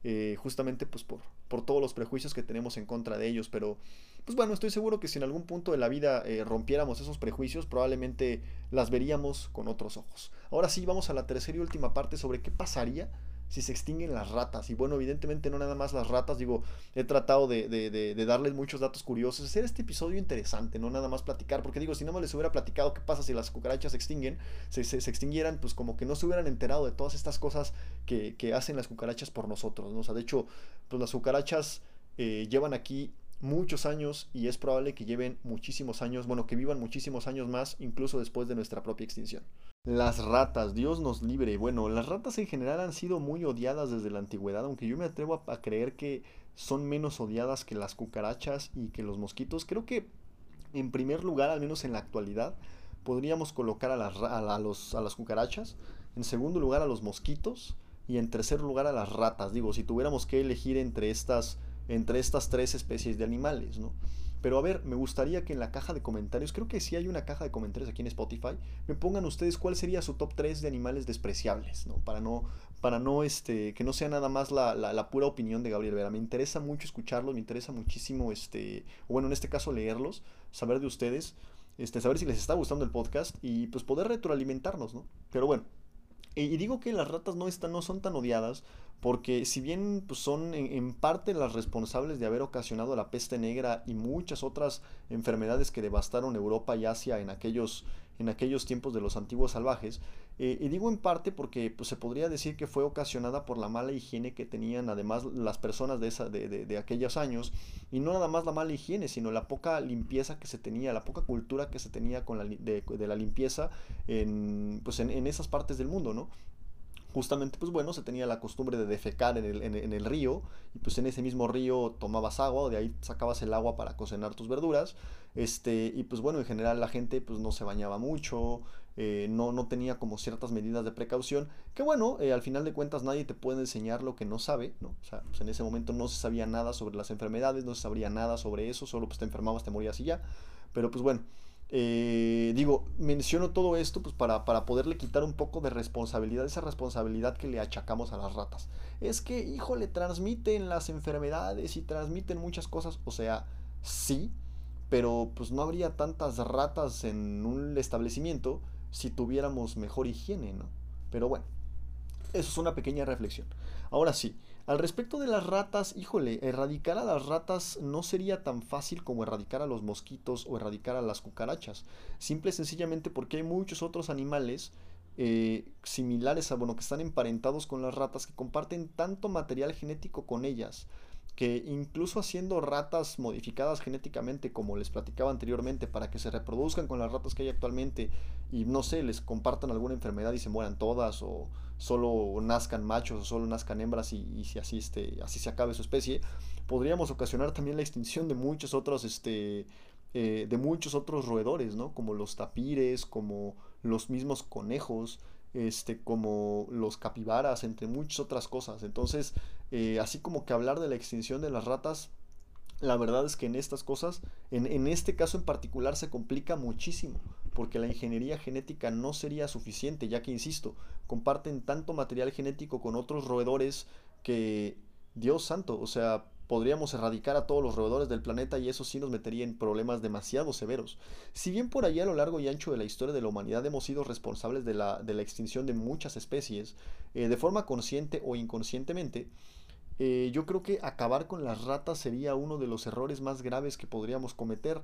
Eh, justamente pues por, por todos los prejuicios que tenemos en contra de ellos, pero pues bueno, estoy seguro que si en algún punto de la vida eh, rompiéramos esos prejuicios, probablemente las veríamos con otros ojos. Ahora sí, vamos a la tercera y última parte sobre qué pasaría si se extinguen las ratas. Y bueno, evidentemente no nada más las ratas, digo, he tratado de, darles muchos datos curiosos, hacer este episodio interesante, no nada más platicar, porque digo, si no me les hubiera platicado qué pasa si las cucarachas se extinguen, se, se, extinguieran, pues como que no se hubieran enterado de todas estas cosas que, hacen las cucarachas por nosotros, ¿no? O sea, de hecho, pues las cucarachas eh, llevan aquí muchos años y es probable que lleven muchísimos años, bueno, que vivan muchísimos años más, incluso después de nuestra propia extinción. Las ratas, Dios nos libre. Bueno, las ratas en general han sido muy odiadas desde la antigüedad, aunque yo me atrevo a, creer que son menos odiadas que las cucarachas y que los mosquitos. Creo que en primer lugar, al menos en la actualidad, podríamos colocar a las, a, los, a las cucarachas, en segundo lugar a los mosquitos y en tercer lugar a las ratas. Digo, si tuviéramos que elegir entre estas, entre estas tres especies de animales, ¿no? Pero a ver, me gustaría que en la caja de comentarios, creo que sí hay una caja de comentarios aquí en Spotify, me pongan ustedes cuál sería su top 3 de animales despreciables, ¿no? Para no, para no, este, que no sea nada más la, la, pura opinión de Gabriel Vera. Me interesa mucho escucharlos, me interesa muchísimo, este, bueno, en este caso leerlos, saber de ustedes, este, saber si les está gustando el podcast y pues poder retroalimentarnos, ¿no? Pero bueno, y digo que las ratas no, están, no son tan odiadas porque si bien pues, son en, parte las responsables de haber ocasionado la peste negra y muchas otras enfermedades que devastaron Europa y Asia en aquellos, en aquellos tiempos de los antiguos salvajes, eh, y digo en parte porque pues, se podría decir que fue ocasionada por la mala higiene que tenían además las personas de, esa, de, de, aquellos años, y no nada más la mala higiene, sino la poca limpieza que se tenía, la poca cultura que se tenía con la, de, la limpieza en, pues, en, en esas partes del mundo, ¿no? Justamente pues bueno, se tenía la costumbre de defecar en el, en, el, río y pues en ese mismo río tomabas agua, de ahí sacabas el agua para cocinar tus verduras, este, y pues bueno, en general la gente pues no se bañaba mucho, eh, no, no tenía como ciertas medidas de precaución, que bueno, eh, al final de cuentas nadie te puede enseñar lo que no sabe, ¿no? O sea, pues en ese momento no se sabía nada sobre las enfermedades, no se sabría nada sobre eso, solo pues te enfermabas, te morías y ya, pero pues bueno, eh, digo, menciono todo esto pues para, para, poderle quitar un poco de responsabilidad, esa responsabilidad que le achacamos a las ratas. Es que, hijo, le transmiten las enfermedades y transmiten muchas cosas. O sea, sí, pero pues no habría tantas ratas en un establecimiento si tuviéramos mejor higiene, ¿no? Pero bueno, eso es una pequeña reflexión. Ahora sí, al respecto de las ratas, híjole, erradicar a las ratas no sería tan fácil como erradicar a los mosquitos o erradicar a las cucarachas. Simple y sencillamente porque hay muchos otros animales eh, similares a, bueno, que están emparentados con las ratas, que comparten tanto material genético con ellas, que incluso haciendo ratas modificadas genéticamente, como les platicaba anteriormente, para que se reproduzcan con las ratas que hay actualmente y no sé, les compartan alguna enfermedad y se mueran todas, o solo nazcan machos o solo nazcan hembras y, si así, este, así se acabe su especie, podríamos ocasionar también la extinción de muchos otros, este, eh, de muchos otros roedores, ¿no? Como los tapires, como los mismos conejos, este, como los capibaras, entre muchas otras cosas. Entonces, eh, así como que hablar de la extinción de las ratas, la verdad es que en estas cosas, en, en, este caso en particular, se complica muchísimo, porque la ingeniería genética no sería suficiente, ya que, insisto, comparten tanto material genético con otros roedores que, Dios santo, o sea, podríamos erradicar a todos los roedores del planeta y eso sí nos metería en problemas demasiado severos. Si bien por allá a lo largo y ancho de la historia de la humanidad hemos sido responsables de la, extinción de muchas especies, eh, de forma consciente o inconscientemente, eh, yo creo que acabar con las ratas sería uno de los errores más graves que podríamos cometer,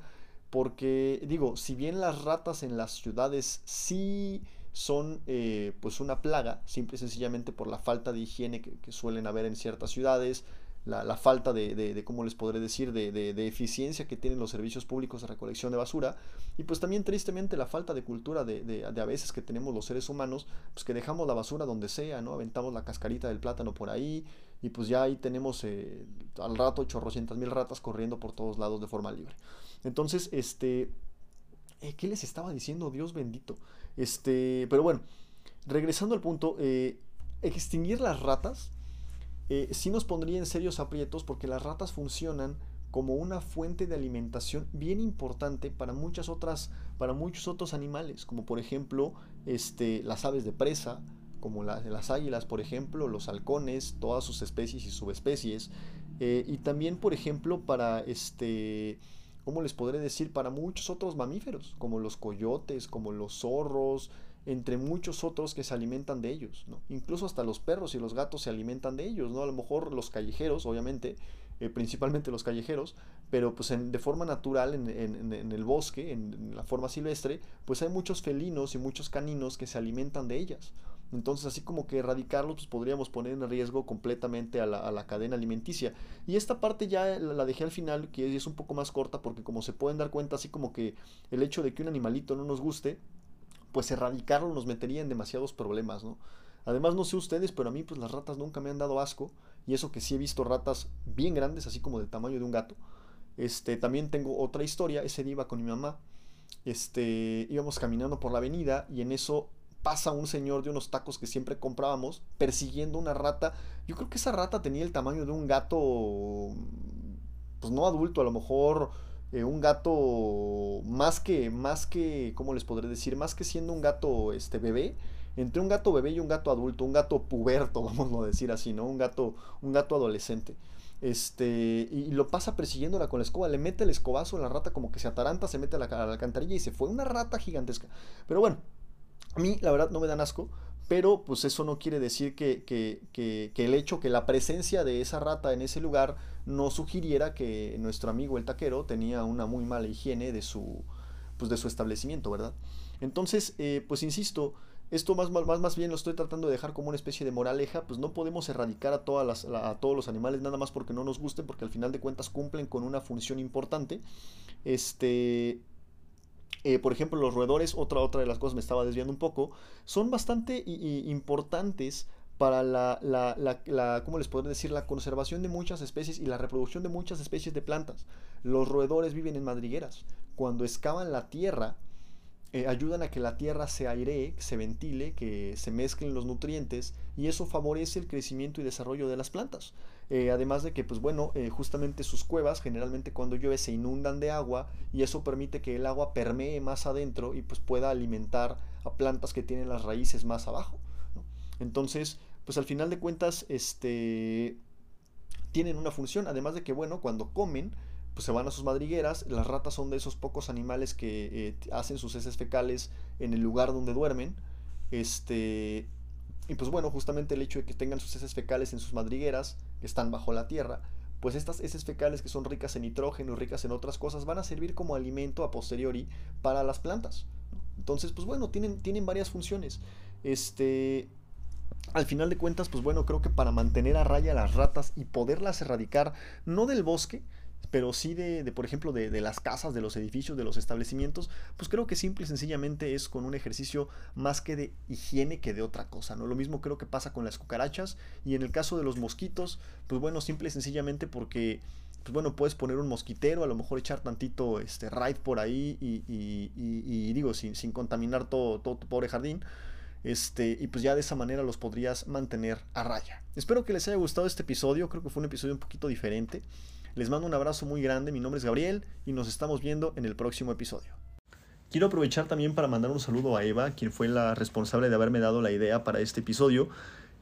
porque digo, si bien las ratas en las ciudades sí son eh, pues una plaga, simple y sencillamente por la falta de higiene que suelen haber en ciertas ciudades, la, falta de, ¿cómo les podré decir?, de, eficiencia que tienen los servicios públicos de recolección de basura. Y pues también tristemente la falta de cultura de, a veces que tenemos los seres humanos, pues que dejamos la basura donde sea, ¿no? Aventamos la cascarita del plátano por ahí y pues ya ahí tenemos eh, al rato chorrocientas mil ratas corriendo por todos lados de forma libre. Entonces, este... Eh, ¿Qué les estaba diciendo? Dios bendito. Este, pero bueno, regresando al punto, eh, extinguir las ratas eh, sí nos pondría en serios aprietos porque las ratas funcionan como una fuente de alimentación bien importante para muchas otras, para muchos otros animales, como por ejemplo este, las aves de presa, como las águilas, por ejemplo, los halcones, todas sus especies y subespecies, eh, y también, por ejemplo, para este, ¿cómo les podré decir? Para muchos otros mamíferos, como los coyotes, como los zorros, entre muchos otros que se alimentan de ellos, ¿no? Incluso hasta los perros y los gatos se alimentan de ellos, ¿no? A lo mejor los callejeros, obviamente, eh, principalmente los callejeros, pero pues de forma natural en, el bosque, en, la forma silvestre, pues hay muchos felinos y muchos caninos que se alimentan de ellas. Entonces, así como que erradicarlos, pues podríamos poner en riesgo completamente a la, cadena alimenticia. Y esta parte ya la, la, dejé al final, que es un poco más corta, porque como se pueden dar cuenta, así como que el hecho de que un animalito no nos guste, pues erradicarlo nos metería en demasiados problemas, ¿no? Además, no sé ustedes, pero a mí pues las ratas nunca me han dado asco. Y eso que sí he visto ratas bien grandes, así como del tamaño de un gato. Este, también tengo otra historia. Ese día iba con mi mamá. Este, íbamos caminando por la avenida y en eso pasa un señor de unos tacos que siempre comprábamos persiguiendo una rata. Yo creo que esa rata tenía el tamaño de un gato, pues no adulto, a lo mejor eh, un gato más que, más que, ¿cómo les podré decir? Más que siendo un gato este, bebé, entre un gato bebé y un gato adulto, un gato puberto, vamos a decir así, ¿no? Un gato, un gato adolescente. Este, y lo pasa persiguiéndola con la escoba, le mete el escobazo a la rata como que se ataranta, se mete a la, a la alcantarilla y se fue. Una rata gigantesca. Pero bueno, a mí la verdad no me dan asco, pero pues eso no quiere decir que, que, que, que, el hecho que la presencia de esa rata en ese lugar no sugiriera que nuestro amigo el taquero tenía una muy mala higiene de su, pues de su establecimiento, ¿verdad? Entonces, eh, pues insisto, esto más, más, más bien lo estoy tratando de dejar como una especie de moraleja, pues no podemos erradicar a, todas las, a todos los animales nada más porque no nos gusten, porque al final de cuentas cumplen con una función importante. Este, eh, por ejemplo, los roedores, otra, otra de las cosas me estaba desviando un poco, son bastante importantes para la, la, la, ¿cómo les podría decir? La conservación de muchas especies y la reproducción de muchas especies de plantas. Los roedores viven en madrigueras. Cuando excavan la tierra, eh, ayudan a que la tierra se airee, se ventile, que se mezclen los nutrientes y eso favorece el crecimiento y desarrollo de las plantas. Eh, además de que, pues bueno, eh, justamente sus cuevas generalmente cuando llueve se inundan de agua y eso permite que el agua permee más adentro y pues pueda alimentar a plantas que tienen las raíces más abajo. Entonces, pues al final de cuentas, este, tienen una función, además de que, bueno, cuando comen, pues se van a sus madrigueras. Las ratas son de esos pocos animales que eh, hacen sus heces fecales en el lugar donde duermen. Este, y pues bueno, justamente el hecho de que tengan sus heces fecales en sus madrigueras, que están bajo la tierra, pues estas heces fecales que son ricas en nitrógeno y ricas en otras cosas van a servir como alimento a posteriori para las plantas. Entonces, pues bueno, tienen, tienen varias funciones. Este, al final de cuentas, pues bueno, creo que para mantener a raya las ratas y poderlas erradicar, no del bosque, pero sí de, por ejemplo, de, las casas, de los edificios, de los establecimientos, pues creo que simple y sencillamente es con un ejercicio más que de higiene que de otra cosa, ¿no? Lo mismo creo que pasa con las cucarachas y en el caso de los mosquitos, pues bueno, simple y sencillamente porque pues bueno, puedes poner un mosquitero, a lo mejor echar tantito este raid por ahí y, digo, sin, sin, contaminar todo, todo tu pobre jardín. Este, y pues ya de esa manera los podrías mantener a raya. Espero que les haya gustado este episodio, creo que fue un episodio un poquito diferente. Les mando un abrazo muy grande, mi nombre es Gabriel y nos estamos viendo en el próximo episodio. Quiero aprovechar también para mandar un saludo a Eva, quien fue la responsable de haberme dado la idea para este episodio.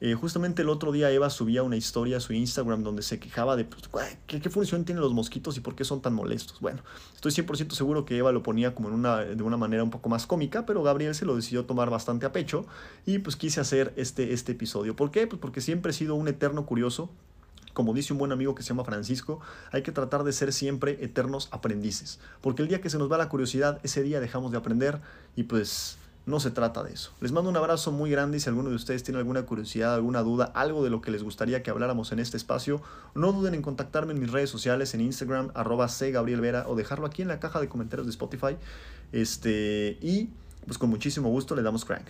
Eh, justamente el otro día Eva subía una historia a su Instagram donde se quejaba de pues, ¿qué, qué, función tienen los mosquitos y por qué son tan molestos. Bueno, estoy 100% seguro que Eva lo ponía como en una, de una manera un poco más cómica, pero Gabriel se lo decidió tomar bastante a pecho y pues quise hacer este, este episodio. ¿Por qué? Pues porque siempre he sido un eterno curioso como dice un buen amigo que se llama Francisco, hay que tratar de ser siempre eternos aprendices, porque el día que se nos va la curiosidad, ese día dejamos de aprender y pues no se trata de eso. Les mando un abrazo muy grande y si alguno de ustedes tiene alguna curiosidad, alguna duda, algo de lo que les gustaría que habláramos en este espacio, no duden en contactarme en mis redes sociales, en Instagram, arroba Vera o dejarlo aquí en la caja de comentarios de Spotify. Este, y pues con muchísimo gusto le damos crank.